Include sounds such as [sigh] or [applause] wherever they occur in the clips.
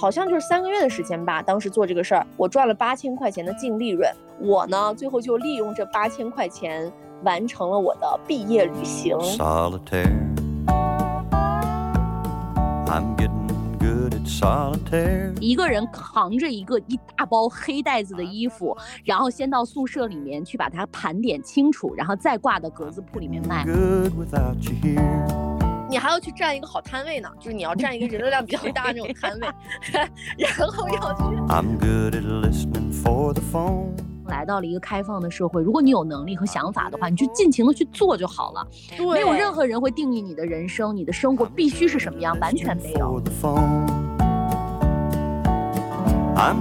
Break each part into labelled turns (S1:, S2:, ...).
S1: 好像就是三个月的时间吧。当时做这个事儿，我赚了八千块钱的净利润。我呢，最后就利用这八千块钱完成了我的毕业旅行。
S2: 一个人扛着一个一大包黑袋子的衣服，然后先到宿舍里面去把它盘点清楚，然后再挂到格子铺里面卖。
S1: 你还要去占一个好摊位呢，就是你要占一个人流量比较大那种摊位，[laughs] 然后要去。
S2: 来到了一个开放的社会，如果你有能力和想法的话，你就尽情的去做就好了。
S1: 对，
S2: 没有任何人会定义你的人生，你的生活必须是什么样，完全没有。
S1: 欢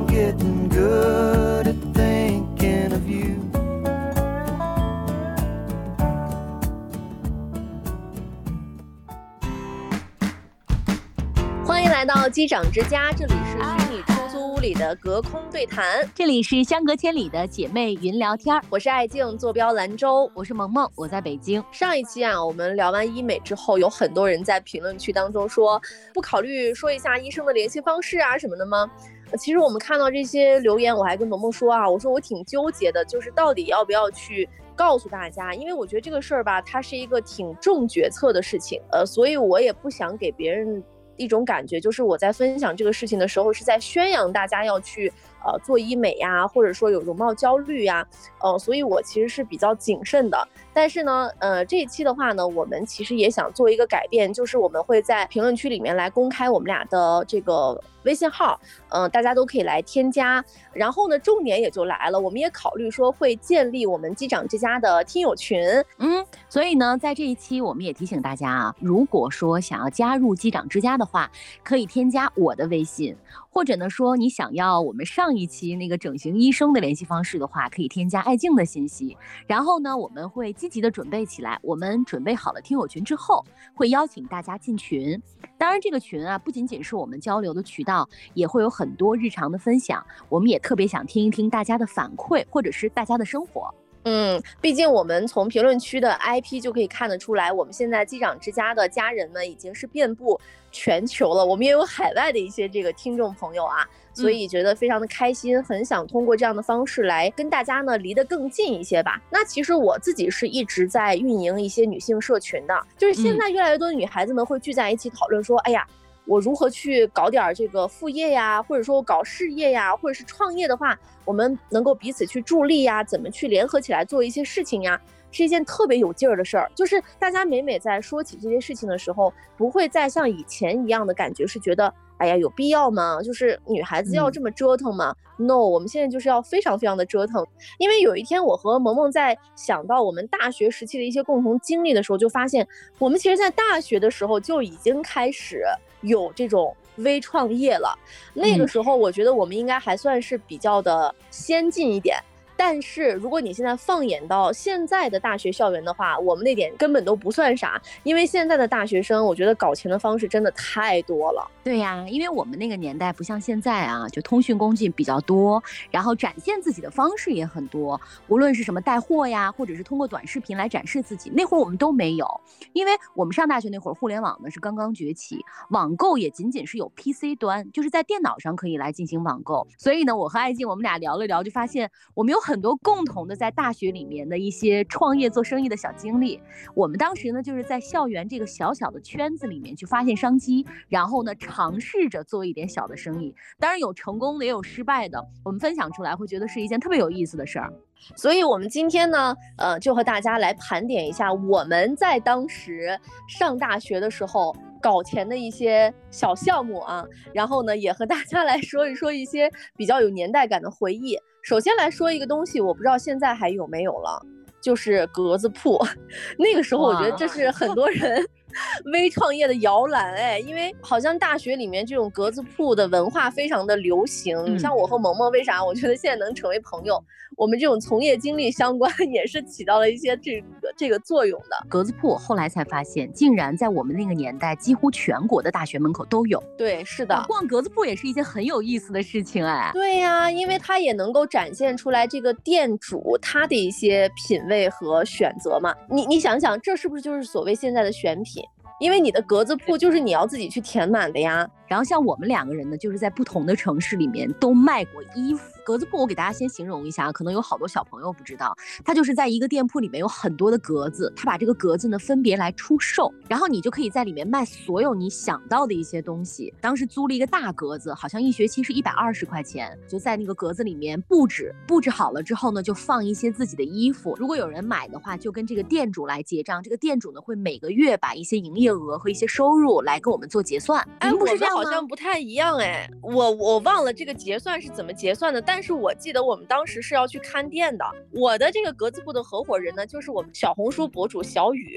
S1: 来到机长之家，这里是虚拟出租屋里的隔空对谈，
S2: 这里是相隔千里的姐妹云聊天。
S1: 我是爱静，坐标兰州，
S2: 我是萌萌，我在北京。
S1: 上一期啊，我们聊完医美之后，有很多人在评论区当中说，不考虑说一下医生的联系方式啊什么的吗？其实我们看到这些留言，我还跟萌萌说啊，我说我挺纠结的，就是到底要不要去告诉大家，因为我觉得这个事儿吧，它是一个挺重决策的事情，呃，所以我也不想给别人。一种感觉就是我在分享这个事情的时候，是在宣扬大家要去呃做医美呀，或者说有容貌焦虑呀，呃，所以我其实是比较谨慎的。但是呢，呃，这一期的话呢，我们其实也想做一个改变，就是我们会在评论区里面来公开我们俩的这个微信号，嗯，大家都可以来添加。然后呢，重点也就来了，我们也考虑说会建立我们机长之家的听友群，
S2: 嗯，所以呢，在这一期我们也提醒大家啊，如果说想要加入机长之家的话，可以添加我的微信，或者呢说你想要我们上一期那个整形医生的联系方式的话，可以添加爱静的信息。然后呢，我们会积极的准备起来。我们准备好了听友群之后，会邀请大家进群。当然，这个群啊，不仅仅是我们交流的渠道，也会有很多日常的分享。我们也特别想听一听大家的反馈，或者是大家的生活。
S1: 嗯，毕竟我们从评论区的 IP 就可以看得出来，我们现在机长之家的家人们已经是遍布全球了。我们也有海外的一些这个听众朋友啊，所以觉得非常的开心，很想通过这样的方式来跟大家呢离得更近一些吧。那其实我自己是一直在运营一些女性社群的，就是现在越来越多的女孩子们会聚在一起讨论说，哎呀。我如何去搞点这个副业呀，或者说我搞事业呀，或者是创业的话，我们能够彼此去助力呀，怎么去联合起来做一些事情呀，是一件特别有劲儿的事儿。就是大家每每在说起这些事情的时候，不会再像以前一样的感觉，是觉得哎呀有必要吗？就是女孩子要这么折腾吗？No，我们现在就是要非常非常的折腾。因为有一天我和萌萌在想到我们大学时期的一些共同经历的时候，就发现我们其实在大学的时候就已经开始。有这种微创业了，那个时候我觉得我们应该还算是比较的先进一点。但是如果你现在放眼到现在的大学校园的话，我们那点根本都不算啥，因为现在的大学生，我觉得搞钱的方式真的太多了。
S2: 对呀，因为我们那个年代不像现在啊，就通讯工具比较多，然后展现自己的方式也很多，无论是什么带货呀，或者是通过短视频来展示自己，那会儿我们都没有，因为我们上大学那会儿，互联网呢是刚刚崛起，网购也仅仅是有 PC 端，就是在电脑上可以来进行网购。所以呢，我和爱静我们俩聊了聊，就发现我们有很很多共同的在大学里面的一些创业做生意的小经历，我们当时呢就是在校园这个小小的圈子里面去发现商机，然后呢尝试着做一点小的生意，当然有成功的也有失败的，我们分享出来会觉得是一件特别有意思的事儿。
S1: 所以，我们今天呢，呃，就和大家来盘点一下我们在当时上大学的时候搞钱的一些小项目啊，然后呢，也和大家来说一说一些比较有年代感的回忆。首先来说一个东西，我不知道现在还有没有了，就是格子铺。[laughs] 那个时候，我觉得这是很多人微创业的摇篮，哎，因为好像大学里面这种格子铺的文化非常的流行。你像我和萌萌，为啥我觉得现在能成为朋友？我们这种从业经历相关，也是起到了一些这个这个作用的。
S2: 格子铺后来才发现，竟然在我们那个年代，几乎全国的大学门口都有。
S1: 对，是的，
S2: 逛格子铺也是一件很有意思的事情，哎。
S1: 对呀，因为它也能够展现出来这个店主他的一些品味和选择嘛。你你想想，这是不是就是所谓现在的选品？因为你的格子铺就是你要自己去填满的呀。
S2: 然后像我们两个人呢，就是在不同的城市里面都卖过衣服。格子铺，我给大家先形容一下，可能有好多小朋友不知道，它就是在一个店铺里面有很多的格子，它把这个格子呢分别来出售，然后你就可以在里面卖所有你想到的一些东西。当时租了一个大格子，好像一学期是一百二十块钱，就在那个格子里面布置，布置好了之后呢，就放一些自己的衣服。如果有人买的话，就跟这个店主来结账，这个店主呢会每个月把一些营业额和一些收入来跟我们做结算。
S1: 哎，我们好像不太一样哎，我我忘了这个结算是怎么结算的，但。是我记得我们当时是要去看店的。我的这个格子铺的合伙人呢，就是我们小红书博主小雨。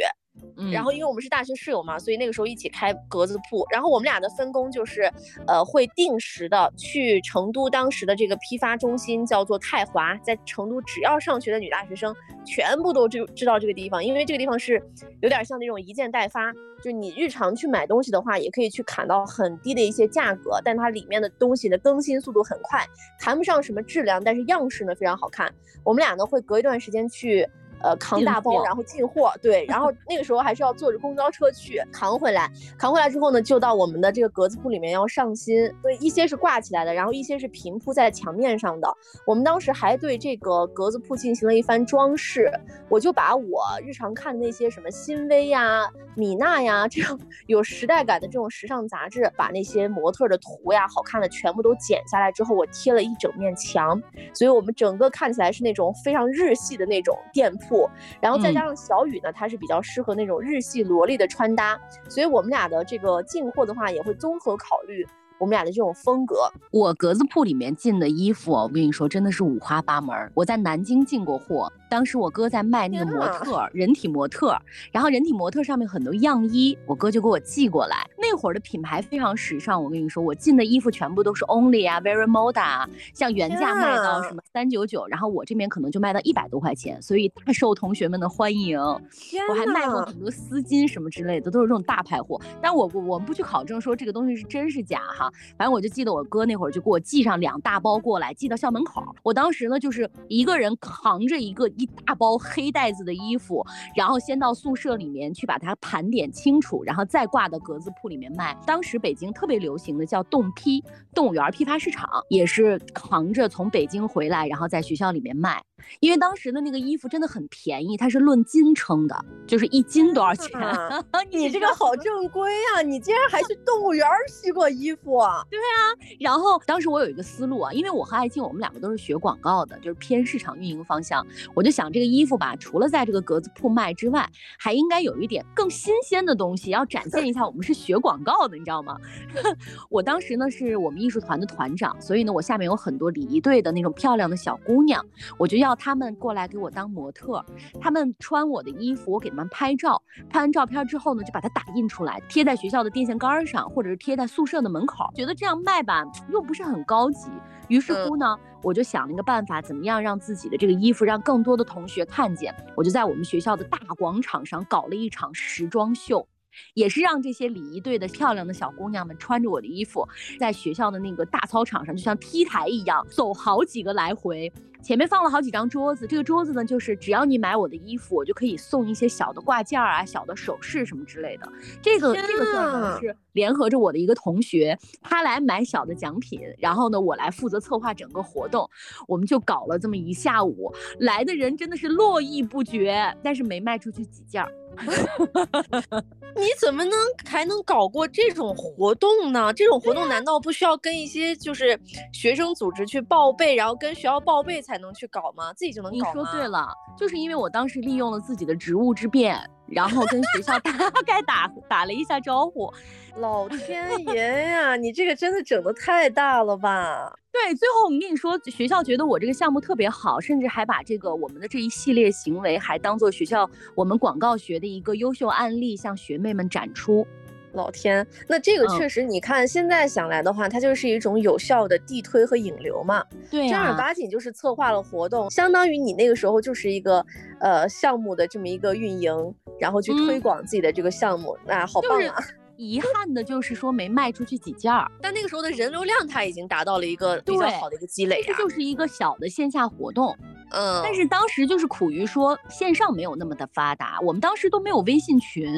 S1: 然后因为我们是大学室友嘛，所以那个时候一起开格子铺。然后我们俩的分工就是，呃，会定时的去成都当时的这个批发中心，叫做泰华，在成都只要上学的女大学生全部都知知道这个地方，因为这个地方是有点像那种一件代发。就你日常去买东西的话，也可以去砍到很低的一些价格，但它里面的东西的更新速度很快，谈不上什么质量，但是样式呢非常好看。我们俩呢会隔一段时间去。呃，扛大包然后进货，对，然后 [laughs] 那个时候还是要坐着公交车去扛回来，扛回来之后呢，就到我们的这个格子铺里面要上新，所以一些是挂起来的，然后一些是平铺在墙面上的。我们当时还对这个格子铺进行了一番装饰，我就把我日常看的那些什么新薇呀、米娜呀这样有时代感的这种时尚杂志，把那些模特的图呀、好看的全部都剪下来之后，我贴了一整面墙，所以我们整个看起来是那种非常日系的那种店铺。然后再加上小雨呢，她是比较适合那种日系萝莉的穿搭，所以我们俩的这个进货的话也会综合考虑。我们俩的这种风格，
S2: 我格子铺里面进的衣服，我跟你说真的是五花八门。我在南京进过货，当时我哥在卖那个模特，人体模特，然后人体模特上面很多样衣，我哥就给我寄过来。那会儿的品牌非常时尚，我跟你说，我进的衣服全部都是 Only 啊，Very Moda，像原价卖到什么三九九，然后我这边可能就卖到一百多块钱，所以大受同学们的欢迎。我还卖过很多丝巾什么之类的，都是这种大牌货。但我我们不去考证说这个东西是真是假哈。反正我就记得我哥那会儿就给我寄上两大包过来，寄到校门口。我当时呢就是一个人扛着一个一大包黑袋子的衣服，然后先到宿舍里面去把它盘点清楚，然后再挂到格子铺里面卖。当时北京特别流行的叫动批，动物园批发市场也是扛着从北京回来，然后在学校里面卖。因为当时的那个衣服真的很便宜，它是论斤称的，就是一斤多少钱？[laughs]
S1: 你这个好正规啊！你竟然还去动物园洗过衣服？
S2: 对啊。然后当时我有一个思路啊，因为我和艾静我们两个都是学广告的，就是偏市场运营方向。我就想这个衣服吧，除了在这个格子铺卖之外，还应该有一点更新鲜的东西，要展现一下我们是学广告的，你知道吗？[laughs] 我当时呢是我们艺术团的团长，所以呢我下面有很多礼仪队的那种漂亮的小姑娘，我就要。他们过来给我当模特，他们穿我的衣服，我给他们拍照。拍完照片之后呢，就把它打印出来，贴在学校的电线杆上，或者是贴在宿舍的门口。觉得这样卖吧，又不是很高级。于是乎呢，我就想了一个办法，怎么样让自己的这个衣服让更多的同学看见？我就在我们学校的大广场上搞了一场时装秀。也是让这些礼仪队的漂亮的小姑娘们穿着我的衣服，在学校的那个大操场上，就像 T 台一样走好几个来回。前面放了好几张桌子，这个桌子呢，就是只要你买我的衣服，我就可以送一些小的挂件啊、小的首饰什么之类的。这个这个算是联合着我的一个同学，他来买小的奖品，然后呢，我来负责策划整个活动。我们就搞了这么一下午，来的人真的是络绎不绝，但是没卖出去几件儿。[laughs]
S1: 你怎么能还能搞过这种活动呢？这种活动难道不需要跟一些就是学生组织去报备，然后跟学校报备才能去搞吗？自己就能搞
S2: 吗？你说对了，就是因为我当时利用了自己的职务之便。然后跟学校大概打打了一下招呼，
S1: 老天爷呀，你这个真的整的太大了吧？
S2: 对，最后我们跟你说，学校觉得我这个项目特别好，甚至还把这个我们的这一系列行为还当做学校我们广告学的一个优秀案例向学妹们展出。
S1: 老天，那这个确实，你看现在想来的话，它就是一种有效的地推和引流嘛。
S2: 对，
S1: 正儿八经就是策划了活动，相当于你那个时候就是一个呃项目的这么一个运营，然后去推广自己的这个项目，那好棒啊！[laughs]
S2: 遗憾的就是说没卖出去几件儿，
S1: 但那个时候的人流量它已经达到了一个比较好的一个积累
S2: 这就是一个小的线下活动。
S1: 嗯，
S2: 但是当时就是苦于说线上没有那么的发达，我们当时都没有微信群，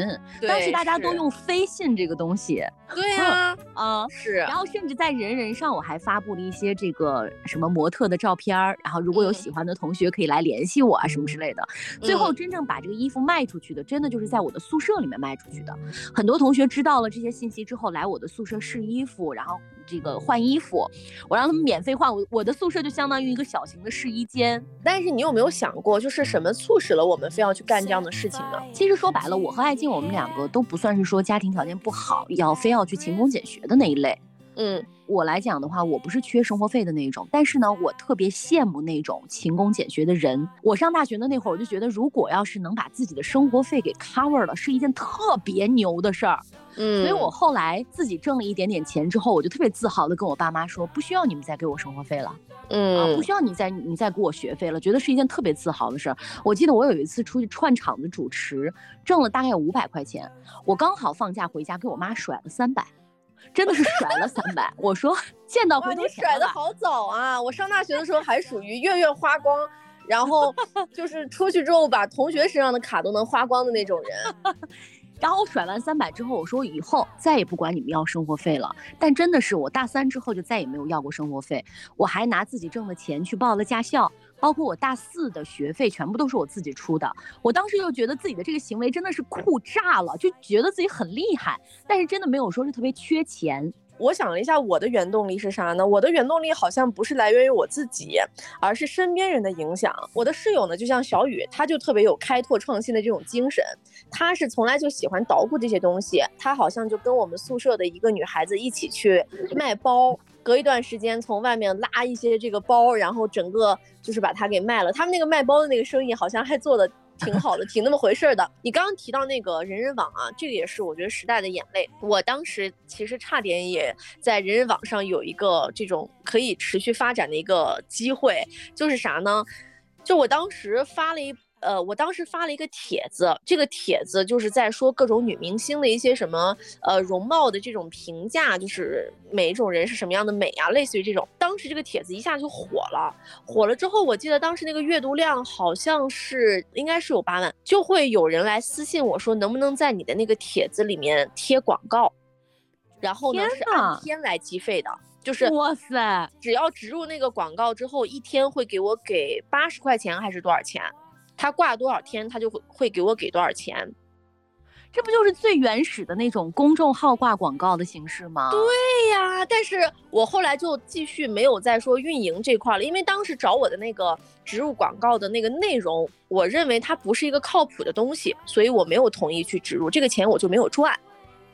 S2: 当时大家都用飞信这个东西。
S1: 对呀，
S2: 啊
S1: 是。
S2: 然后甚至在人人上，我还发布了一些这个什么模特的照片儿，然后如果有喜欢的同学可以来联系我啊什么之类的。最后真正把这个衣服卖出去的，真的就是在我的宿舍里面卖出去的。很多同学知道了这些信息之后，来我的宿舍试衣服，然后这个换衣服，我让他们免费换。我我的宿舍就相当于一个小型的试衣间。
S1: 但是你有没有想过，就是什么促使了我们非要去干这样的事情呢？
S2: 其实说白了，我和艾静我们两个都不算是说家庭条件不好，要非要去勤工俭学的那一类。
S1: 嗯，
S2: 我来讲的话，我不是缺生活费的那种，但是呢，我特别羡慕那种勤工俭学的人。我上大学的那会儿，我就觉得，如果要是能把自己的生活费给 cover 了，是一件特别牛的事儿。
S1: 嗯，
S2: 所以我后来自己挣了一点点钱之后，我就特别自豪的跟我爸妈说，不需要你们再给我生活费了，
S1: 嗯，
S2: 啊，不需要你再你再给我学费了，觉得是一件特别自豪的事儿。我记得我有一次出去串场子主持，挣了大概五百块钱，我刚好放假回家，给我妈甩了三百。真的是甩了三百，我说见到回头钱
S1: 你甩的好早啊！我上大学的时候 [laughs] 还属于月月花光，然后就是出去之后把同学身上的卡都能花光的那种人。[laughs]
S2: 然后我甩完三百之后，我说以后再也不管你们要生活费了。但真的是我大三之后就再也没有要过生活费，我还拿自己挣的钱去报了驾校，包括我大四的学费全部都是我自己出的。我当时就觉得自己的这个行为真的是酷炸了，就觉得自己很厉害，但是真的没有说是特别缺钱。
S1: 我想了一下，我的原动力是啥呢？我的原动力好像不是来源于我自己，而是身边人的影响。我的室友呢，就像小雨，他就特别有开拓创新的这种精神，他是从来就喜欢捣鼓这些东西。他好像就跟我们宿舍的一个女孩子一起去卖包，隔一段时间从外面拉一些这个包，然后整个就是把它给卖了。他们那个卖包的那个生意好像还做的。[laughs] 挺好的，挺那么回事的。你刚刚提到那个人人网啊，这个也是我觉得时代的眼泪。我当时其实差点也在人人网上有一个这种可以持续发展的一个机会，就是啥呢？就我当时发了一。呃，我当时发了一个帖子，这个帖子就是在说各种女明星的一些什么呃容貌的这种评价，就是每一种人是什么样的美啊，类似于这种。当时这个帖子一下就火了，火了之后，我记得当时那个阅读量好像是应该是有八万，就会有人来私信我说能不能在你的那个帖子里面贴广告，然后呢是按天来计费的，就是
S2: 哇塞，
S1: 只要植入那个广告之后，一天会给我给八十块钱还是多少钱？他挂多少天，他就会会给我给多少钱，
S2: 这不就是最原始的那种公众号挂广告的形式吗？
S1: 对呀，但是我后来就继续没有再说运营这块了，因为当时找我的那个植入广告的那个内容，我认为它不是一个靠谱的东西，所以我没有同意去植入，这个钱我就没有赚。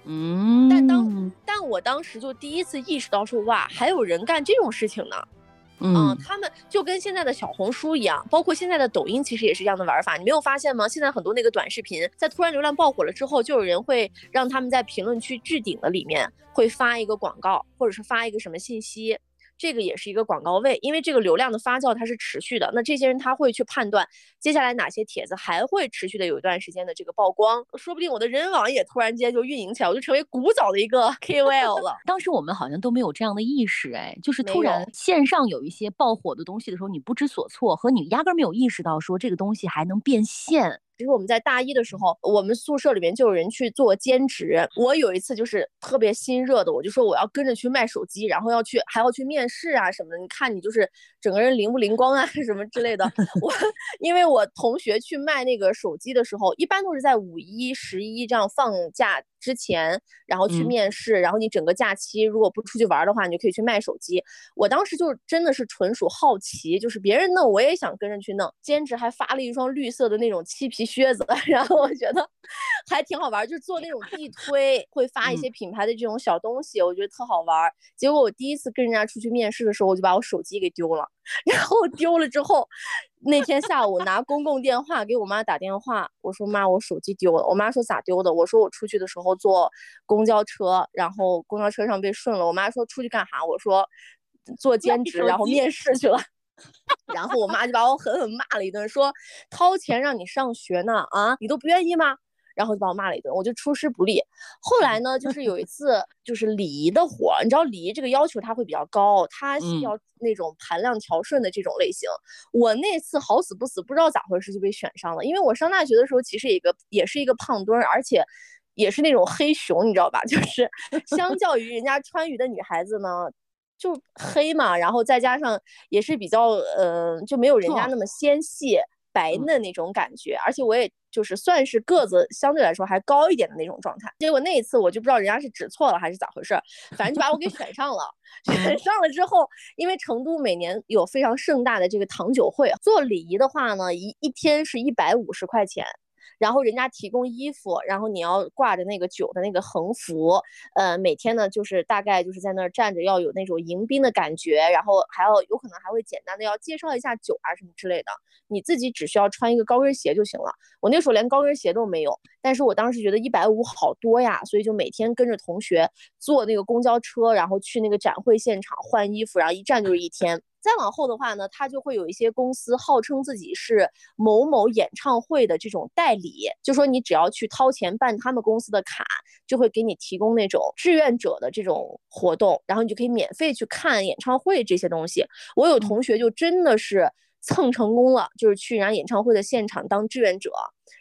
S2: 嗯，
S1: 但当但我当时就第一次意识到说，哇，还有人干这种事情呢。嗯，他们就跟现在的小红书一样，包括现在的抖音，其实也是一样的玩法。你没有发现吗？现在很多那个短视频，在突然流量爆火了之后，就有人会让他们在评论区置顶的里面会发一个广告，或者是发一个什么信息。这个也是一个广告位，因为这个流量的发酵它是持续的，那这些人他会去判断接下来哪些帖子还会持续的有一段时间的这个曝光，说不定我的人网也突然间就运营起来，我就成为古早的一个 [laughs] KOL 了。
S2: 当时我们好像都没有这样的意识，哎，就是突然线上有一些爆火的东西的时候，你不知所措，和你压根没有意识到说这个东西还能变现。
S1: 其实我们在大一的时候，我们宿舍里面就有人去做兼职。我有一次就是特别心热的，我就说我要跟着去卖手机，然后要去还要去面试啊什么的。你看你就是整个人灵不灵光啊什么之类的。[laughs] 我因为我同学去卖那个手机的时候，一般都是在五一、十一这样放假。之前，然后去面试，然后你整个假期如果不出去玩的话，你就可以去卖手机。我当时就真的是纯属好奇，就是别人弄我也想跟着去弄。兼职还发了一双绿色的那种漆皮靴子，[laughs] 然后我觉得还挺好玩，就是做那种地推，会发一些品牌的这种小东西，我觉得特好玩。结果我第一次跟人家出去面试的时候，我就把我手机给丢了。[laughs] 然后丢了之后，那天下午拿公共电话给我妈打电话，我说妈，我手机丢了。我妈说咋丢的？我说我出去的时候坐公交车，然后公交车上被顺了。我妈说出去干啥？我说做兼职，然后面试去了。然后我妈就把我狠狠骂了一顿，说掏钱让你上学呢，啊，你都不愿意吗？然后就把我骂了一顿，我就出师不利。后来呢，就是有一次就是礼仪的活，你知道礼仪这个要求它会比较高，它是要那种盘量调顺的这种类型。我那次好死不死，不知道咋回事就被选上了，因为我上大学的时候其实一个也是一个胖墩儿，而且也是那种黑熊，你知道吧？[laughs] 就是相较于人家川渝的女孩子呢，就黑嘛，然后再加上也是比较呃，就没有人家那么纤细。白嫩那种感觉，而且我也就是算是个子相对来说还高一点的那种状态。结果那一次我就不知道人家是指错了还是咋回事，反正就把我给选上了。选上了之后，因为成都每年有非常盛大的这个糖酒会，做礼仪的话呢，一一天是一百五十块钱。然后人家提供衣服，然后你要挂着那个酒的那个横幅，呃，每天呢就是大概就是在那儿站着，要有那种迎宾的感觉，然后还要有可能还会简单的要介绍一下酒啊什么之类的。你自己只需要穿一个高跟鞋就行了。我那时候连高跟鞋都没有，但是我当时觉得一百五好多呀，所以就每天跟着同学坐那个公交车，然后去那个展会现场换衣服，然后一站就是一天。再往后的话呢，他就会有一些公司号称自己是某某演唱会的这种代理，就说你只要去掏钱办他们公司的卡，就会给你提供那种志愿者的这种活动，然后你就可以免费去看演唱会这些东西。我有同学就真的是蹭成功了，就是去人家演唱会的现场当志愿者，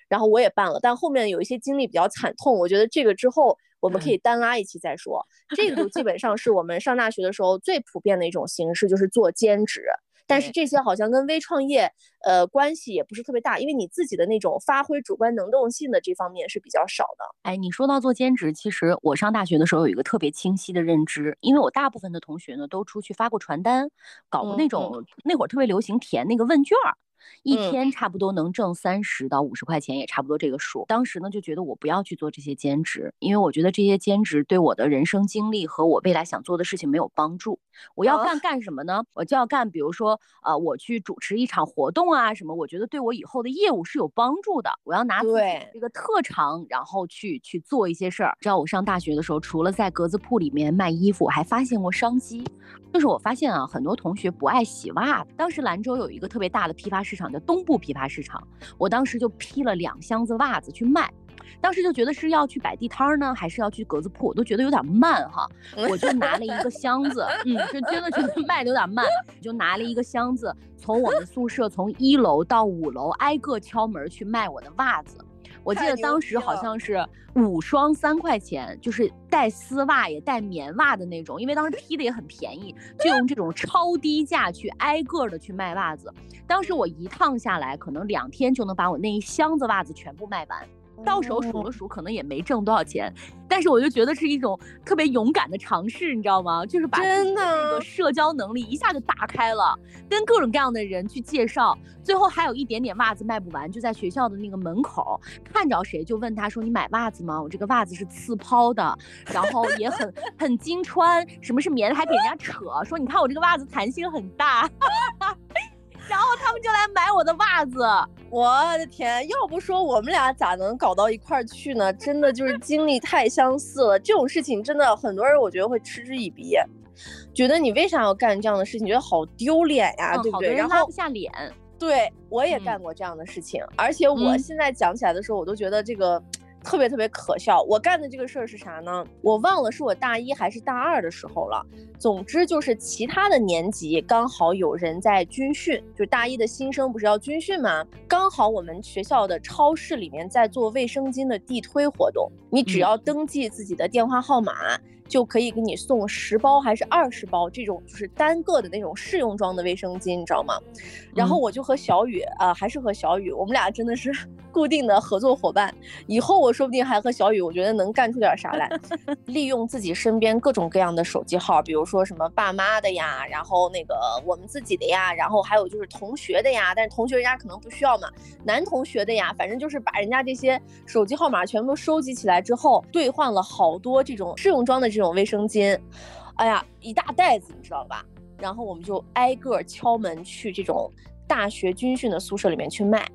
S1: 然后我也办了，但后面有一些经历比较惨痛，我觉得这个之后。我们可以单拉一期再说，[laughs] 这个就基本上是我们上大学的时候最普遍的一种形式，就是做兼职。但是这些好像跟微创业，呃，关系也不是特别大，因为你自己的那种发挥主观能动性的这方面是比较少的。
S2: 哎，你说到做兼职，其实我上大学的时候有一个特别清晰的认知，因为我大部分的同学呢都出去发过传单，搞过那种那会儿特别流行填那个问卷儿。一天差不多能挣三十到五十块钱，也差不多这个数。当时呢就觉得我不要去做这些兼职，因为我觉得这些兼职对我的人生经历和我未来想做的事情没有帮助。我要干干什么呢？我就要干，比如说，呃，我去主持一场活动啊什么，我觉得对我以后的业务是有帮助的。我要拿自己这个特长，然后去去做一些事儿。知道我上大学的时候，除了在格子铺里面卖衣服，我还发现过商机。就是我发现啊，很多同学不爱洗袜子。当时兰州有一个特别大的批发市场，叫东部批发市场。我当时就批了两箱子袜子去卖。当时就觉得是要去摆地摊呢，还是要去格子铺，我都觉得有点慢哈。我就拿了一个箱子，[laughs] 嗯，就真的觉得卖的有点慢，就拿了一个箱子，从我们宿舍从一楼到五楼挨个敲门去卖我的袜子。我记得当时好像是五双三块钱，就是带丝袜也带棉袜的那种，因为当时批的也很便宜，就用这种超低价去挨个的去卖袜子。当时我一趟下来，可能两天就能把我那一箱子袜子全部卖完。到手数了数，可能也没挣多少钱，但是我就觉得是一种特别勇敢的尝试，你知道吗？就是把真的那个社交能力一下就打开了，跟各种各样的人去介绍，最后还有一点点袜子卖不完，就在学校的那个门口看着谁就问他说：“你买袜子吗？我这个袜子是刺抛的，然后也很很经穿，什么是棉的，还给人家扯说你看我这个袜子弹性很大。” [laughs] 然后他们就来买我的袜子，
S1: 我的天！要不说我们俩咋能搞到一块儿去呢？真的就是经历太相似了。这种事情真的很多人我觉得会嗤之以鼻，觉得你为啥要干这样的事情？觉得好丢脸呀，对不对？然后
S2: 拉不下脸。
S1: 对，我也干过这样的事情，而且我现在讲起来的时候，我都觉得这个。特别特别可笑，我干的这个事儿是啥呢？我忘了是我大一还是大二的时候了。总之就是其他的年级刚好有人在军训，就大一的新生不是要军训吗？刚好我们学校的超市里面在做卫生巾的地推活动，你只要登记自己的电话号码。就可以给你送十包还是二十包这种就是单个的那种试用装的卫生巾，你知道吗？然后我就和小雨啊，还是和小雨，我们俩真的是 [laughs] 固定的合作伙伴。以后我说不定还和小雨，我觉得能干出点啥来。[laughs] 利用自己身边各种各样的手机号，比如说什么爸妈的呀，然后那个我们自己的呀，然后还有就是同学的呀，但是同学人家可能不需要嘛，男同学的呀，反正就是把人家这些手机号码全部收集起来之后，兑换了好多这种试用装的这。这种卫生巾，哎呀，一大袋子，你知道吧？然后我们就挨个敲门去这种大学军训的宿舍里面去卖。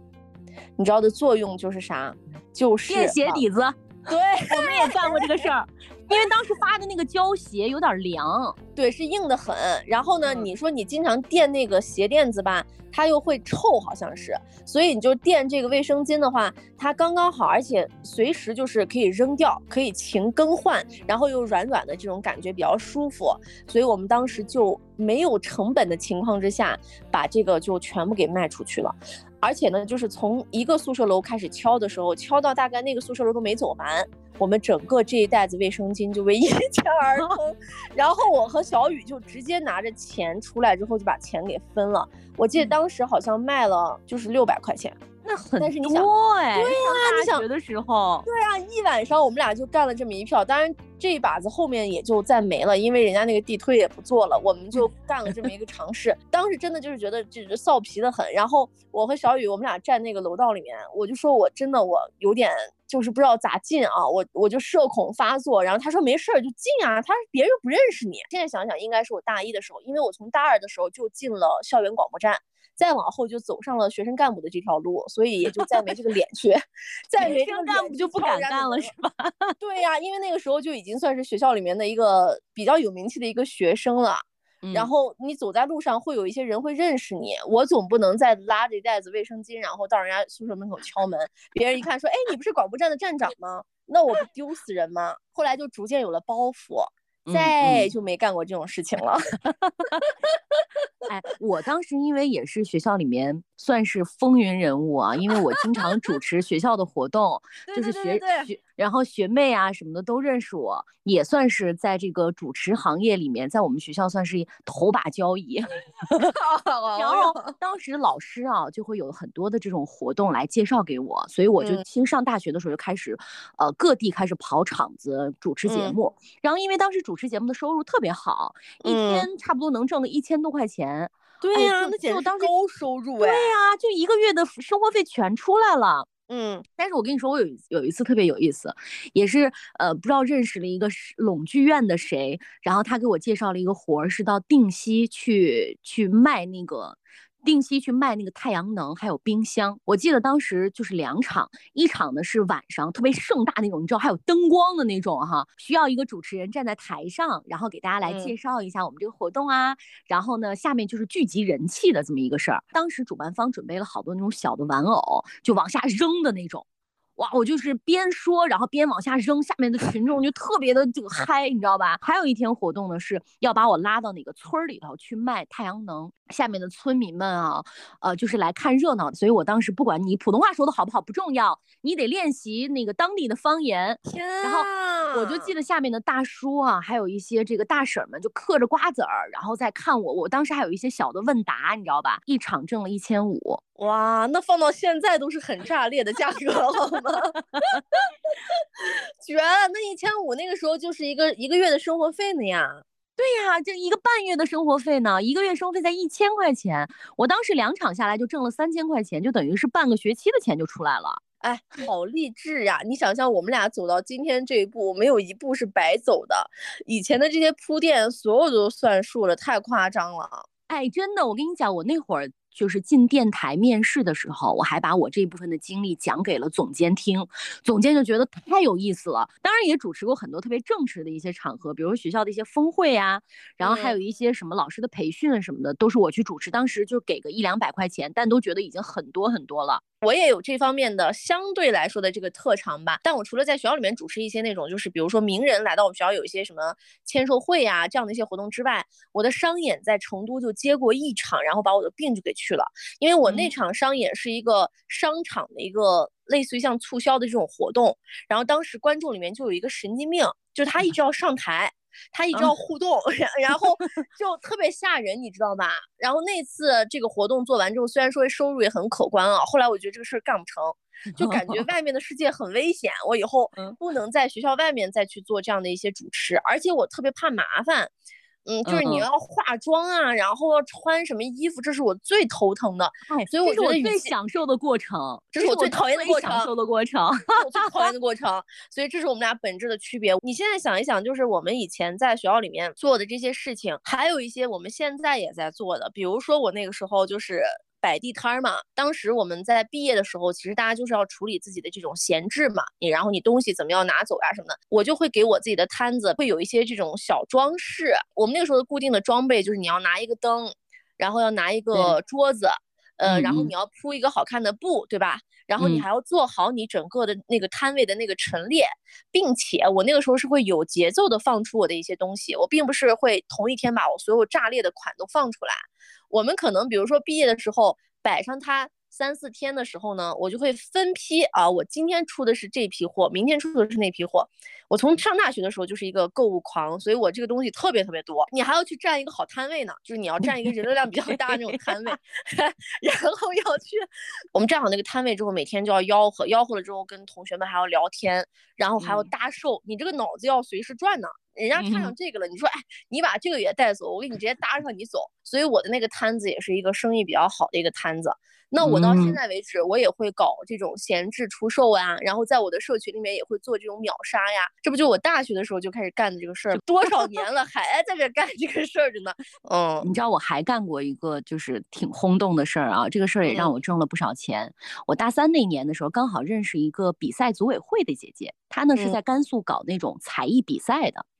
S1: 你知道的作用就是啥？就是
S2: 垫鞋底子。
S1: 对，
S2: 我们也干过这个事儿，[laughs] 因为当时发的那个胶鞋有点凉，
S1: 对，是硬的很。然后呢，你说你经常垫那个鞋垫子吧，它又会臭，好像是，所以你就垫这个卫生巾的话，它刚刚好，而且随时就是可以扔掉，可以勤更换，然后又软软的这种感觉比较舒服。所以我们当时就没有成本的情况之下，把这个就全部给卖出去了。而且呢，就是从一个宿舍楼开始敲的时候，敲到大概那个宿舍楼都没走完，我们整个这一袋子卫生巾就被一 [laughs] 钱而 [laughs] 空。然后我和小雨就直接拿着钱出来之后就把钱给分了。我记得当时好像卖了就是六百块钱。
S2: 那很
S1: 多
S2: 哎，
S1: 对呀，你想
S2: 学的时候，
S1: 对啊，一晚上我们俩就干了这么一票，当然这一把子后面也就再没了，因为人家那个地推也不做了，我们就 [laughs] 干了这么一个尝试。当时真的就是觉得就是臊皮的很。然后我和小雨我们俩站那个楼道里面，我就说我真的我有点就是不知道咋进啊，我我就社恐发作。然后他说没事儿就进啊，他别人又不认识你。现在想想应该是我大一的时候，因为我从大二的时候就进了校园广播站。再往后就走上了学生干部的这条路，所以也就再没这个脸去，[laughs] 再没这个
S2: 干部就不敢干了，是吧？
S1: 对呀，因为那个时候就已经算是学校里面的一个比较有名气的一个学生了。然后你走在路上，会有一些人会认识你。我总不能再拉着一袋子卫生巾，然后到人家宿舍门口敲门，别人一看说：“哎，你不是广播站的站长吗？”那我不丢死人吗？后来就逐渐有了包袱。再就没干过这种事情了。[laughs]
S2: 哎，我当时因为也是学校里面算是风云人物啊，因为我经常主持学校的活动，[laughs] 就是学学。然后学妹啊什么的都认识我，也算是在这个主持行业里面，在我们学校算是头把交椅。[laughs] 然后当时老师啊就会有很多的这种活动来介绍给我，所以我就新上大学的时候就开始，呃，各地开始跑场子主持节目。然后因为当时主持节目的收入特别好，一天差不多能挣个一千多块钱。
S1: 对呀，那简直高收入哎。
S2: 对呀，就一个月的生活费全出来了。
S1: 嗯，
S2: 但是我跟你说，我有有一次特别有意思，也是呃不知道认识了一个拢剧院的谁，然后他给我介绍了一个活儿，是到定西去去卖那个。定期去卖那个太阳能，还有冰箱。我记得当时就是两场，一场呢是晚上特别盛大那种，你知道还有灯光的那种哈，需要一个主持人站在台上，然后给大家来介绍一下我们这个活动啊。然后呢，下面就是聚集人气的这么一个事儿。当时主办方准备了好多那种小的玩偶，就往下扔的那种。哇，我就是边说，然后边往下扔，下面的群众就特别的这个嗨，你知道吧？还有一天活动呢，是要把我拉到哪个村儿里头去卖太阳能，下面的村民们啊，呃，就是来看热闹的。所以我当时不管你普通话说的好不好不重要，你得练习那个当地的方言。
S1: 天
S2: 然后我就记得下面的大叔啊，还有一些这个大婶们就嗑着瓜子儿，然后再看我。我当时还有一些小的问答，你知道吧？一场挣了一千五。
S1: 哇，那放到现在都是很炸裂的价格了，好吗？[laughs] 绝了！那一千五那个时候就是一个一个月的生活费呢呀。
S2: 对呀，这一个半月的生活费呢，一个月生活费才一千块钱。我当时两场下来就挣了三千块钱，就等于是半个学期的钱就出来了。
S1: 哎，好励志呀！你想象我们俩走到今天这一步，没有一步是白走的。以前的这些铺垫，所有都算数了，太夸张了。
S2: 哎，真的，我跟你讲，我那会儿。就是进电台面试的时候，我还把我这一部分的经历讲给了总监听，总监就觉得太有意思了。当然也主持过很多特别正式的一些场合，比如学校的一些峰会啊，然后还有一些什么老师的培训什么的，都是我去主持。当时就给个一两百块钱，但都觉得已经很多很多了。
S1: 我也有这方面的相对来说的这个特长吧，但我除了在学校里面主持一些那种，就是比如说名人来到我们学校有一些什么签售会啊这样的一些活动之外，我的商演在成都就接过一场，然后把我的病就给去了，因为我那场商演是一个商场的一个类似于像促销的这种活动，然后当时观众里面就有一个神经病，就他一直要上台。他一直要互动，[laughs] 然然后就特别吓人，你知道吧？然后那次这个活动做完之后，虽然说收入也很可观啊，后来我觉得这个事儿干不成，就感觉 [laughs] 外面的世界很危险，我以后不能在学校外面再去做这样的一些主持，而且我特别怕麻烦。嗯，就是你要化妆啊，然后要穿什么衣服，这是我最头疼的。哎，所以我觉得
S2: 最享受的过程，
S1: 这是我最讨厌的过程。
S2: 享受的过程，
S1: 我最讨厌的过程。所以这是我们俩本质的区别。你现在想一想，就是我们以前在学校里面做的这些事情，还有一些我们现在也在做的。比如说我那个时候就是。摆地摊儿嘛。当时我们在毕业的时候，其实大家就是要处理自己的这种闲置嘛，你然后你东西怎么样拿走呀什么的，我就会给我自己的摊子会有一些这种小装饰。我们那个时候的固定的装备就是你要拿一个灯，然后要拿一个桌子。呃，然后你要铺一个好看的布，对吧？然后你还要做好你整个的那个摊位的那个陈列，并且我那个时候是会有节奏的放出我的一些东西，我并不是会同一天把我所有炸裂的款都放出来。我们可能比如说毕业的时候摆上它。三四天的时候呢，我就会分批啊，我今天出的是这批货，明天出的是那批货。我从上大学的时候就是一个购物狂，所以我这个东西特别特别多。你还要去占一个好摊位呢，就是你要占一个人流量比较大的那种摊位，[laughs] 然后要去我们占好那个摊位之后，每天就要吆喝，吆喝了之后跟同学们还要聊天，然后还要搭售，你这个脑子要随时转呢。人家看上这个了，你说哎，你把这个也带走，我给你直接搭上你走。所以我的那个摊子也是一个生意比较好的一个摊子。那我到现在为止，我也会搞这种闲置出售啊，然后在我的社群里面也会做这种秒杀呀。这不就我大学的时候就开始干的这个事儿，多 [laughs] 少年了还在这干这个事儿着呢。嗯，
S2: 你知道我还干过一个就是挺轰动的事儿啊，这个事儿也让我挣了不少钱。我大三那年的时候，刚好认识一个比赛组委会的姐姐，她呢是在甘肃搞那种才艺比赛的。
S1: 嗯，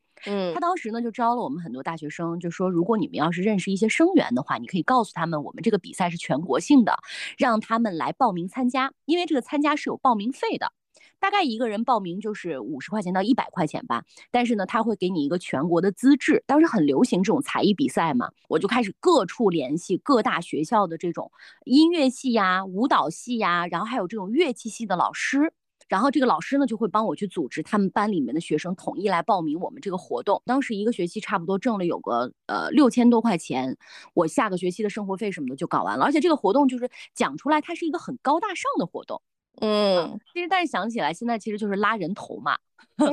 S2: 他当时呢就招了我们很多大学生，就说如果你们要是认识一些生源的话，你可以告诉他们我们这个比赛是全国性的，让他们来报名参加，因为这个参加是有报名费的，大概一个人报名就是五十块钱到一百块钱吧。但是呢，他会给你一个全国的资质。当时很流行这种才艺比赛嘛，我就开始各处联系各大学校的这种音乐系呀、舞蹈系呀，然后还有这种乐器系的老师。然后这个老师呢就会帮我去组织他们班里面的学生统一来报名我们这个活动。当时一个学期差不多挣了有个呃六千多块钱，我下个学期的生活费什么的就搞完了。而且这个活动就是讲出来，它是一个很高大上的活动。
S1: 嗯，
S2: 其实但是想起来，现在其实就是拉人头嘛，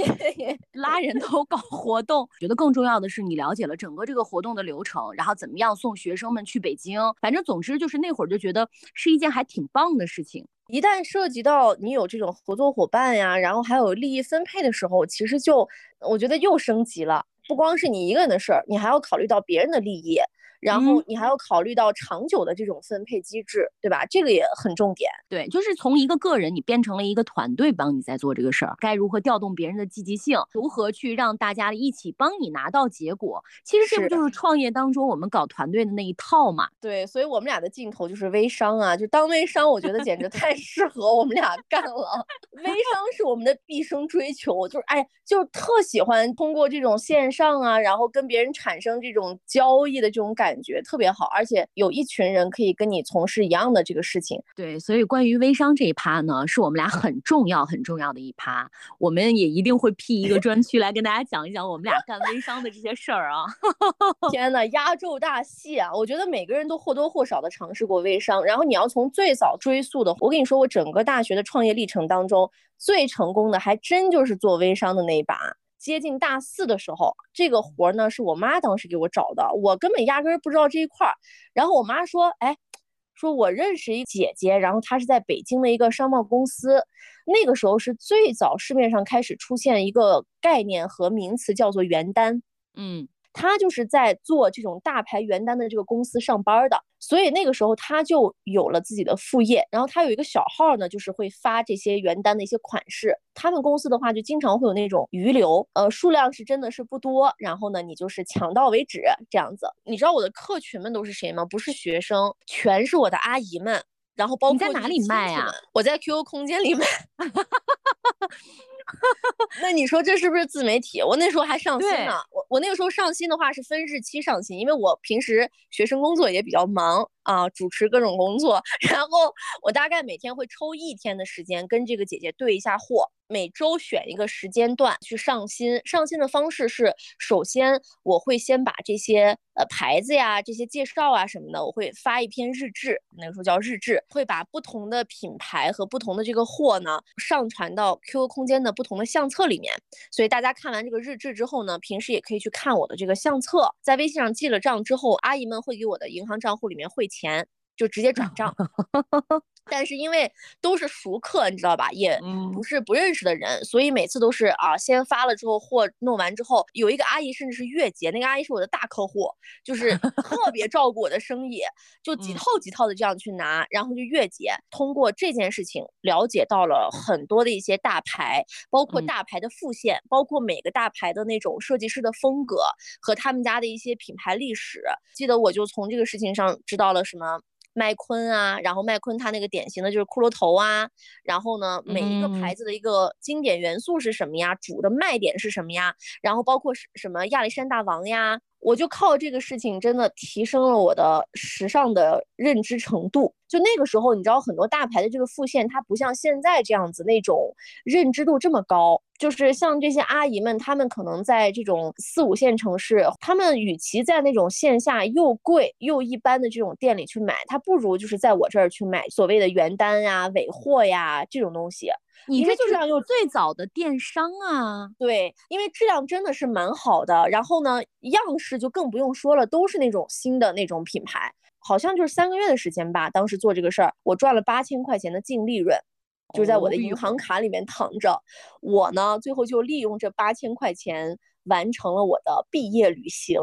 S2: [laughs] 拉人头搞活动。觉得更重要的是，你了解了整个这个活动的流程，然后怎么样送学生们去北京。反正总之就是那会儿就觉得是一件还挺棒的事情。
S1: 一旦涉及到你有这种合作伙伴呀，然后还有利益分配的时候，其实就我觉得又升级了，不光是你一个人的事儿，你还要考虑到别人的利益。然后你还要考虑到长久的这种分配机制，对吧？这个也很重点。
S2: 对，就是从一个个人，你变成了一个团队，帮你在做这个事儿。该如何调动别人的积极性？如何去让大家一起帮你拿到结果？其实这不就是创业当中我们搞团队的那一套嘛？
S1: 对，所以我们俩的镜头就是微商啊，就当微商，我觉得简直太 [laughs] 适合我们俩干了。微商是我们的毕生追求，就是哎，就是特喜欢通过这种线上啊，然后跟别人产生这种交易的这种感。感觉特别好，而且有一群人可以跟你从事一样的这个事情。
S2: 对，所以关于微商这一趴呢，是我们俩很重要很重要的一趴。我们也一定会辟一个专区来跟大家讲一讲我们俩干微商的这些事儿啊。[laughs]
S1: 天呐，压轴大戏啊！我觉得每个人都或多或少的尝试过微商。然后你要从最早追溯的，我跟你说，我整个大学的创业历程当中，最成功的还真就是做微商的那一把。接近大四的时候，这个活儿呢是我妈当时给我找的，我根本压根儿不知道这一块儿。然后我妈说：“哎，说我认识一姐姐，然后她是在北京的一个商贸公司，那个时候是最早市面上开始出现一个概念和名词，叫做原单。”
S2: 嗯。
S1: 他就是在做这种大牌原单的这个公司上班的，所以那个时候他就有了自己的副业。然后他有一个小号呢，就是会发这些原单的一些款式。他们公司的话就经常会有那种余留，呃，数量是真的是不多。然后呢，你就是抢到为止这样子。你知道我的客群们都是谁吗？不是学生，全是我的阿姨们。然后包括
S2: 你在哪里卖啊？
S1: 我在 QQ 空间里卖。[laughs] [laughs] 那你说这是不是自媒体？我那时候还上新呢。我我那个时候上新的话是分日期上新，因为我平时学生工作也比较忙啊，主持各种工作。[laughs] 然后我大概每天会抽一天的时间跟这个姐姐对一下货。每周选一个时间段去上新，上新的方式是，首先我会先把这些呃牌子呀、这些介绍啊什么的，我会发一篇日志，那个时候叫日志，会把不同的品牌和不同的这个货呢上传到 QQ 空间的不同的相册里面。所以大家看完这个日志之后呢，平时也可以去看我的这个相册。在微信上记了账之后，阿姨们会给我的银行账户里面汇钱。就直接转账。[laughs] 但是因为都是熟客，你知道吧？也不是不认识的人，所以每次都是啊，先发了之后货弄完之后，有一个阿姨甚至是月结，那个阿姨是我的大客户，就是特别照顾我的生意，就几套几套的这样去拿，然后就月结。通过这件事情了解到了很多的一些大牌，包括大牌的复线，包括每个大牌的那种设计师的风格和他们家的一些品牌历史。记得我就从这个事情上知道了什么。麦昆啊，然后麦昆它那个典型的就是骷髅头啊，然后呢，每一个牌子的一个经典元素是什么呀？主的卖点是什么呀？然后包括什什么亚历山大王呀，我就靠这个事情真的提升了我的时尚的认知程度。就那个时候，你知道很多大牌的这个复线，它不像现在这样子那种认知度这么高。就是像这些阿姨们，她们可能在这种四五线城市，她们与其在那种线下又贵又一般的这种店里去买，她不如就是在我这儿去买所谓的原单呀、尾货呀这种东西。
S2: 你这就是最早的电商啊，
S1: 对，因为质量真的是蛮好的。然后呢，样式就更不用说了，都是那种新的那种品牌。好像就是三个月的时间吧，当时做这个事儿，我赚了八千块钱的净利润，就在我的银行卡里面躺着。我呢，最后就利用这八千块钱完成了我的毕业旅行。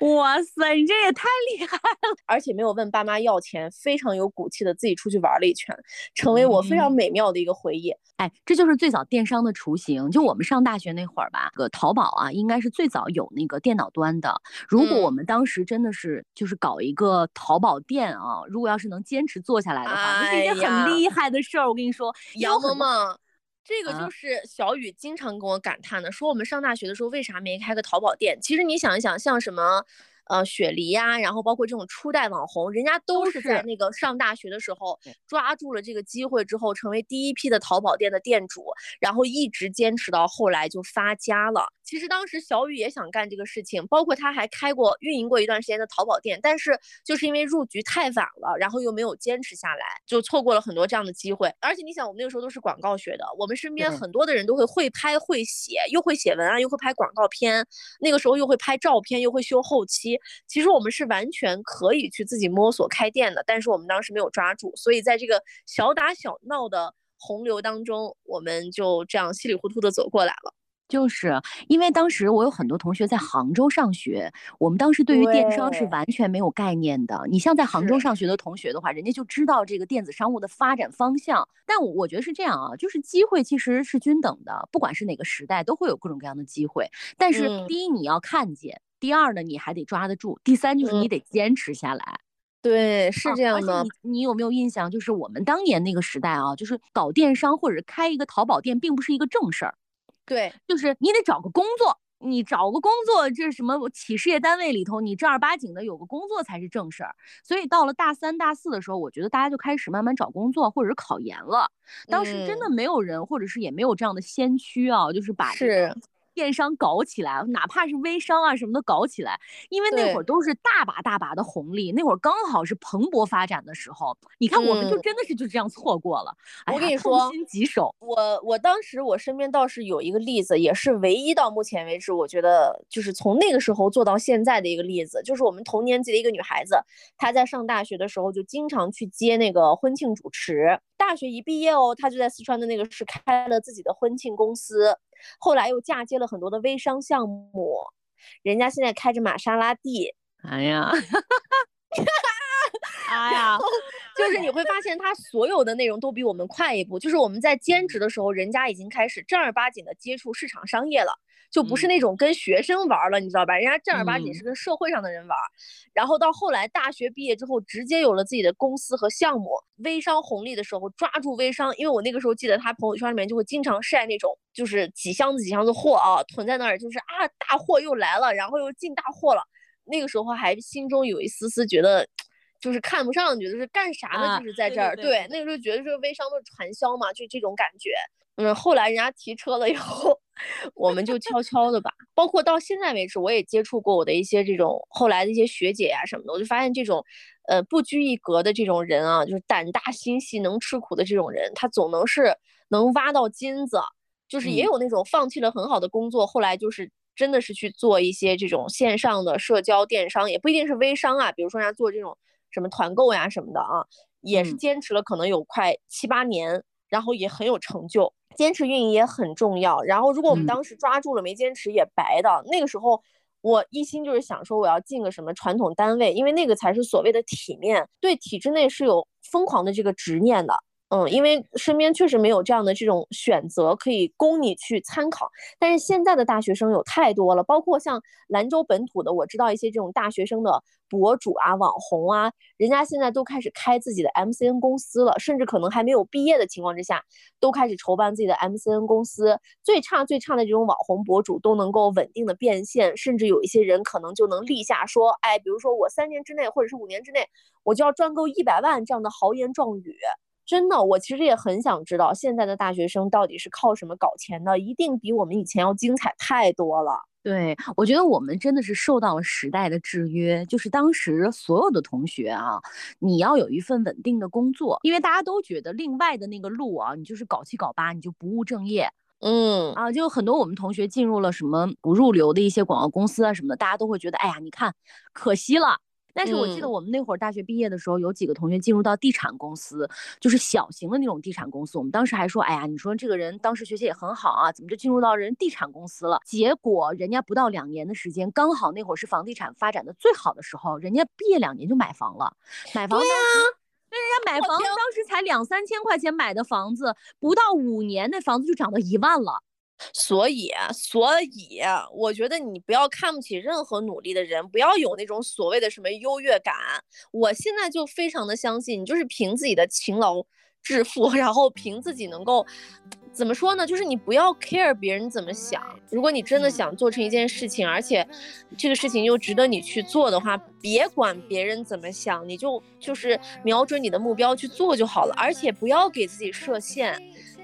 S2: 哇塞，你这也太厉害了！
S1: 而且没有问爸妈要钱，非常有骨气的自己出去玩了一圈，成为我非常美妙的一个回忆。
S2: 哎，这就是最早电商的雏形。就我们上大学那会儿吧，个淘宝啊，应该是最早有那个电脑端的。如果我们当时真的是就是搞一个淘宝店啊，如果要是能坚持做下来的话，那是一件很厉害的事儿。我跟你说，
S1: 杨萌萌。这个就是小雨经常跟我感叹的，说我们上大学的时候为啥没开个淘宝店？其实你想一想，像什么。呃，雪梨呀，然后包括这种初代网红，人家都是在那个上大学的时候抓住了这个机会之后，成为第一批的淘宝店的店主，然后一直坚持到后来就发家了。其实当时小雨也想干这个事情，包括他还开过运营过一段时间的淘宝店，但是就是因为入局太晚了，然后又没有坚持下来，就错过了很多这样的机会。而且你想，我们那个时候都是广告学的，我们身边很多的人都会会拍会写，又会写文案，又会拍广告片，那个时候又会拍照片，又会修后期。其实我们是完全可以去自己摸索开店的，但是我们当时没有抓住，所以在这个小打小闹的洪流当中，我们就这样稀里糊涂的走过来了。
S2: 就是因为当时我有很多同学在杭州上学，我们当时对于电商是完全没有概念的。你像在杭州上学的同学的话，人家就知道这个电子商务的发展方向。但我我觉得是这样啊，就是机会其实是均等的，不管是哪个时代都会有各种各样的机会。但是第一你要看见。第二呢，你还得抓得住；第三就是你得坚持下来。
S1: 对，是这样的。
S2: 你你有没有印象？就是我们当年那个时代啊，就是搞电商或者开一个淘宝店，并不是一个正事儿。
S1: 对，
S2: 就是你得找个工作，你找个工作，这是什么企事业单位里头，你正儿八经的有个工作才是正事儿。所以到了大三、大四的时候，我觉得大家就开始慢慢找工作或者是考研了。当时真的没有人，或者是也没有这样的先驱啊，就是把
S1: 是。
S2: 电商搞起来，哪怕是微商啊什么的搞起来，因为那会儿都是大把大把的红利，那会儿刚好是蓬勃发展的时候。你看，我们就真的是就这样错过了。
S1: 我跟你说，
S2: 心疾首。
S1: 我我当时我身边倒是有一个例子，也是唯一到目前为止，我觉得就是从那个时候做到现在的一个例子，就是我们同年级的一个女孩子，她在上大学的时候就经常去接那个婚庆主持。大学一毕业哦，她就在四川的那个市开了自己的婚庆公司。后来又嫁接了很多的微商项目，人家现在开着玛莎拉蒂。
S2: 哎呀，[laughs] 哎呀，[laughs]
S1: 就是你会发现他所有的内容都比我们快一步。就是我们在兼职的时候，人家已经开始正儿八经的接触市场商业了。就不是那种跟学生玩了，你知道吧？人家正儿八经是跟社会上的人玩。然后到后来大学毕业之后，直接有了自己的公司和项目。微商红利的时候，抓住微商，因为我那个时候记得他朋友圈里面就会经常晒那种，就是几箱子几箱子货啊，囤在那儿，就是啊，大货又来了，然后又进大货了。那个时候还心中有一丝丝觉得，就是看不上，觉得是干啥呢？就是在这儿，
S2: 对，
S1: 那个时候觉得是微商的传销嘛，就这种感觉。嗯，后来人家提车了以后，[laughs] 我们就悄悄的吧。包括到现在为止，我也接触过我的一些这种后来的一些学姐呀什么的，我就发现这种，呃，不拘一格的这种人啊，就是胆大心细、能吃苦的这种人，他总能是能挖到金子。就是也有那种放弃了很好的工作，后来就是真的是去做一些这种线上的社交电商，也不一定是微商啊，比如说人家做这种什么团购呀什么的啊，也是
S2: 嗯
S1: 坚持了可能有快七八年，然后也很有成就。坚持运营也很重要。然后如果我们
S2: 嗯
S1: 当时抓住了没坚持也白的。那个时候我一心就是想说我要进个什么传统单位，因为那个才是所谓的体面，对体制内是有疯狂的这个执念的。嗯，因为身边确实没有这样的这种选择可以供你去参考。但是现在的大学生有太多了，包括像兰州本土的，我知道一些这种大学生的博主啊、网红啊，人家现在都开始开自己的 MCN 公司了，甚至可能还没有毕业的情况之下，都开始筹办自己的 MCN 公司。最差最差的这种网红博主都能够稳定的变现，甚至有一些人可能就能立下说，哎，比如说我三年之内或者是五年之内，我就要赚够一百万这样的豪言壮语。真的，我其实也很想知道现在的大学生到底是靠什么搞钱的，一定比我们以前要精彩太多了。
S2: 对，我觉得我们真的是受到了时代的制约，就是当时所有的同学啊，你要有一份稳定的工作，因为大家都觉得另外的那个路啊，你就是搞七搞八，你就不务正业
S1: 嗯
S2: 啊。就很多我们同学进入了什么不入流的一些广告公司啊什么的，大家都会觉得，哎呀，你看，可惜了。但是我记得
S1: 嗯
S2: 我们那会儿大学毕业的时候，有几个同学进入到地产公司，就是小型的那种地产公司。我们当时还说，哎呀，你说这个人当时学习也很好啊，怎么就进入到人地产公司了？结果人家不到两年的时间，刚好那会儿是房地产发展的最好的时候，人家毕业两年就买房了，买房当时。那人家买房当时才两三千块钱买的房子，不到五年那房子就涨到一万了。
S1: 所以，所以我觉得你不要看不起任何努力的人，不要有那种所谓的什么优越感。我现在就非常的相信，你就是凭自己的勤劳致富，然后凭自己能够。怎么说呢？就是你不要 care 别人怎么想。如果你真的想做成一件事情，而且这个事情又值得你去做的话，别管别人怎么想，你就就是瞄准你的目标去做就好了。而且不要给自己设限。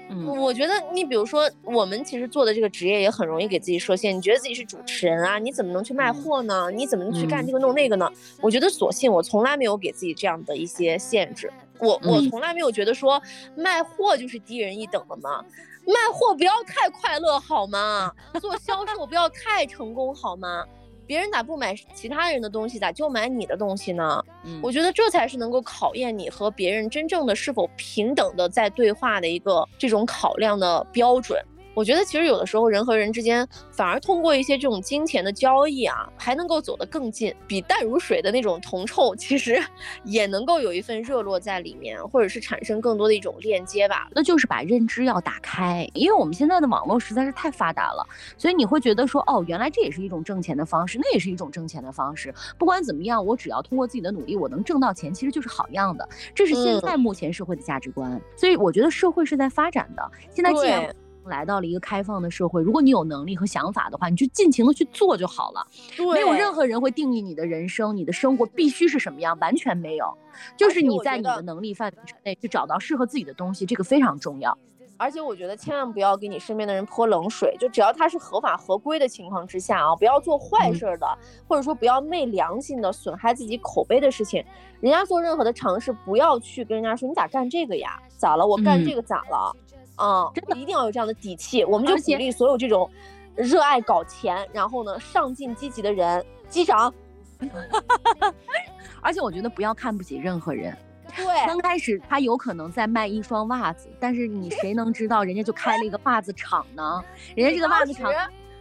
S2: 嗯，
S1: 我觉得你比如说，我们其实做的这个职业也很容易给自己设限。你觉得自己是主持人啊，你怎么能去卖货呢？你怎么能去干这个弄那个呢？我觉得索性我从来没有给自己这样的一些限制。我我
S2: 嗯
S1: 从来没有觉得说卖货就是低人一等的嘛。卖货不要太快乐好吗？做销售不要太成功好吗？别人咋不买其他人的东西，咋就买你的东西呢？
S2: 嗯
S1: 我觉得这才是能够考验你和别人真正的是否平等的在对话的一个这种考量的标准。我觉得其实有的时候人和人之间反而通过一些这种金钱的交易啊，还能够走得更近，比淡如水的那种铜臭其实 [laughs] 也能够有一份热络在里面，或者是产生更多的一种链接吧。
S2: 那就是把认知要打开，因为我们现在的网络实在是太发达了，所以你会觉得说，哦，原来这也是一种挣钱的方式，那也是一种挣钱的方式。不管怎么样，我只要通过自己的努力，我能挣到钱，其实就是好样的。这是现
S1: 嗯
S2: 在目前社会的价值观，所以我觉得社会是在发展的。现在既然
S1: 对
S2: 来到了一个开放的社会，如果你有能力和想法的话，你就尽情的去做就好了。
S1: 对，
S2: 没有任何人会定义你的人生，你的生活必须是什么样，完全没有。就是你在你的能力范围之内去找到适合自己的东西，这个非常重要。
S1: 而且我觉得千万不要给你身边的人泼冷水，就只要他是合法合规的情况之下啊，不要做坏
S2: 嗯
S1: 事儿的，或者说不要昧良心的损害自己口碑的事情。人家做任何的尝试，不要去跟人家说你咋干这个呀？咋了？我干
S2: 嗯
S1: 这个咋了？啊、
S2: 真的
S1: 一定要有这样的底气。我们就鼓励所有这种热爱搞钱，然后呢上进积极的人击掌。[laughs]
S2: 而且我觉得不要看不起任何人。
S1: 对，
S2: 刚开始他有可能在卖一双袜子，但是你谁能知道人家就开了一个袜子厂呢？人家这个袜子厂，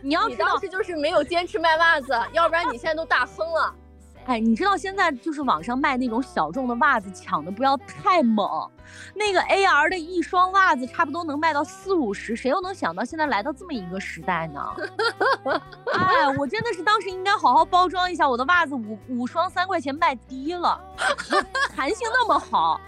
S2: 你要知道
S1: 你当，时就是没有坚持卖袜子，要不然你现在都大亨了。
S2: 哎，你知道现在就是网上卖那种小众的袜子，抢的不要太猛。那个 AR 的一双袜子差不多能卖到四五十，谁又能想到现在来到这么一个时代呢？[laughs] 哎，我真的是当时应该好好包装一下我的袜子，五五双三块钱卖低了，弹性那么好。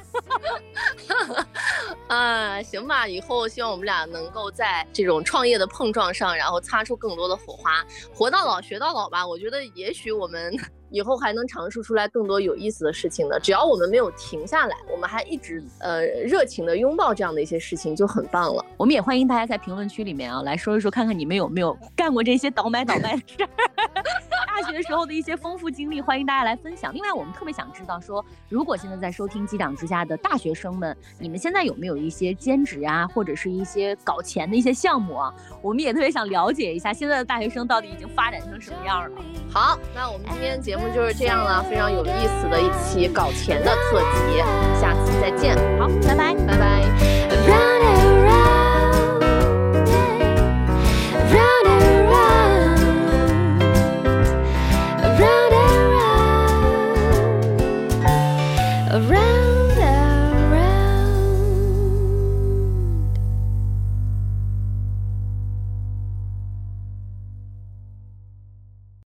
S2: [laughs]
S1: 啊，行吧，以后希望我们俩能够在这种创业的碰撞上，然后擦出更多的火花。活到老学到老吧，我觉得也许我们以后还能尝试出来更多有意思的事情呢。只要我们没有停下来，我们还一直呃热情的拥抱这样的一些事情，就很棒了。
S2: 我们也欢迎大家在评论区里面啊来说一说，看看你们有没有干过这些倒买倒卖的事儿。大大学时候的一些丰富经历，欢迎大家来分享。另外，我们特别想知道说，如果现在在收听机长之家的大学生们，你们现在有没有一些兼职啊，或者是一些搞钱的一些项目啊？我们也特别想了解一下现在的大学生到底已经发展成什么样了。
S1: 好，那我们今天节目就是这样了，非常有意思的一期搞钱的特辑，下次再见。
S2: 好，拜拜，
S1: 拜拜。